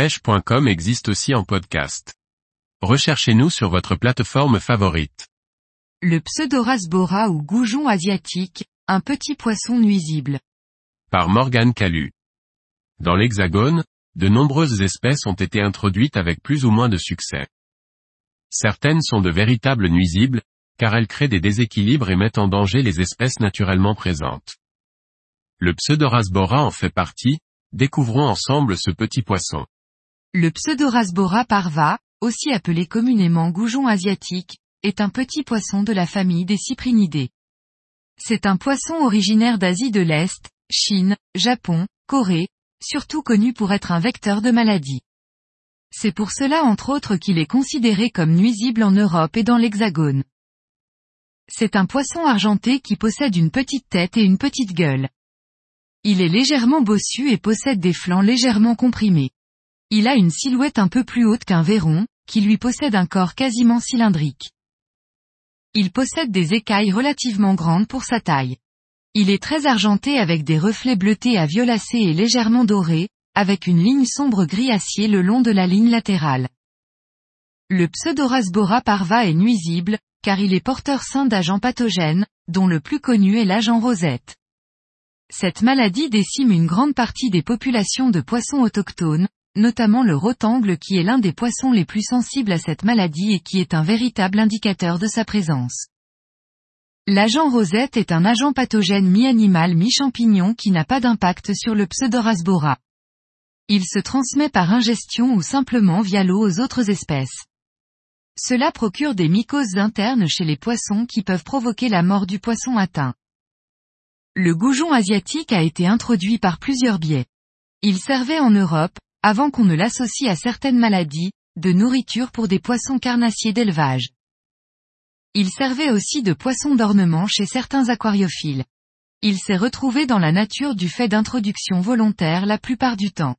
pêche.com existe aussi en podcast. Recherchez-nous sur votre plateforme favorite. Le pseudorasbora ou goujon asiatique, un petit poisson nuisible. Par Morgane Calu. Dans l'Hexagone, de nombreuses espèces ont été introduites avec plus ou moins de succès. Certaines sont de véritables nuisibles, car elles créent des déséquilibres et mettent en danger les espèces naturellement présentes. Le pseudorasbora en fait partie, découvrons ensemble ce petit poisson. Le pseudorasbora parva, aussi appelé communément goujon asiatique, est un petit poisson de la famille des cyprinidés. C'est un poisson originaire d'Asie de l'Est, Chine, Japon, Corée, surtout connu pour être un vecteur de maladies. C'est pour cela entre autres qu'il est considéré comme nuisible en Europe et dans l'Hexagone. C'est un poisson argenté qui possède une petite tête et une petite gueule. Il est légèrement bossu et possède des flancs légèrement comprimés. Il a une silhouette un peu plus haute qu'un véron, qui lui possède un corps quasiment cylindrique. Il possède des écailles relativement grandes pour sa taille. Il est très argenté avec des reflets bleutés à violacés et légèrement dorés, avec une ligne sombre gris acier le long de la ligne latérale. Le pseudorasbora parva est nuisible, car il est porteur sain d'agents pathogènes, dont le plus connu est l'agent rosette. Cette maladie décime une grande partie des populations de poissons autochtones, notamment le rotangle qui est l'un des poissons les plus sensibles à cette maladie et qui est un véritable indicateur de sa présence. L'agent rosette est un agent pathogène mi-animal mi-champignon qui n'a pas d'impact sur le pseudorasbora. Il se transmet par ingestion ou simplement via l'eau aux autres espèces. Cela procure des mycoses internes chez les poissons qui peuvent provoquer la mort du poisson atteint. Le goujon asiatique a été introduit par plusieurs biais. Il servait en Europe, avant qu'on ne l'associe à certaines maladies, de nourriture pour des poissons carnassiers d'élevage. Il servait aussi de poisson d'ornement chez certains aquariophiles. Il s'est retrouvé dans la nature du fait d'introduction volontaire la plupart du temps.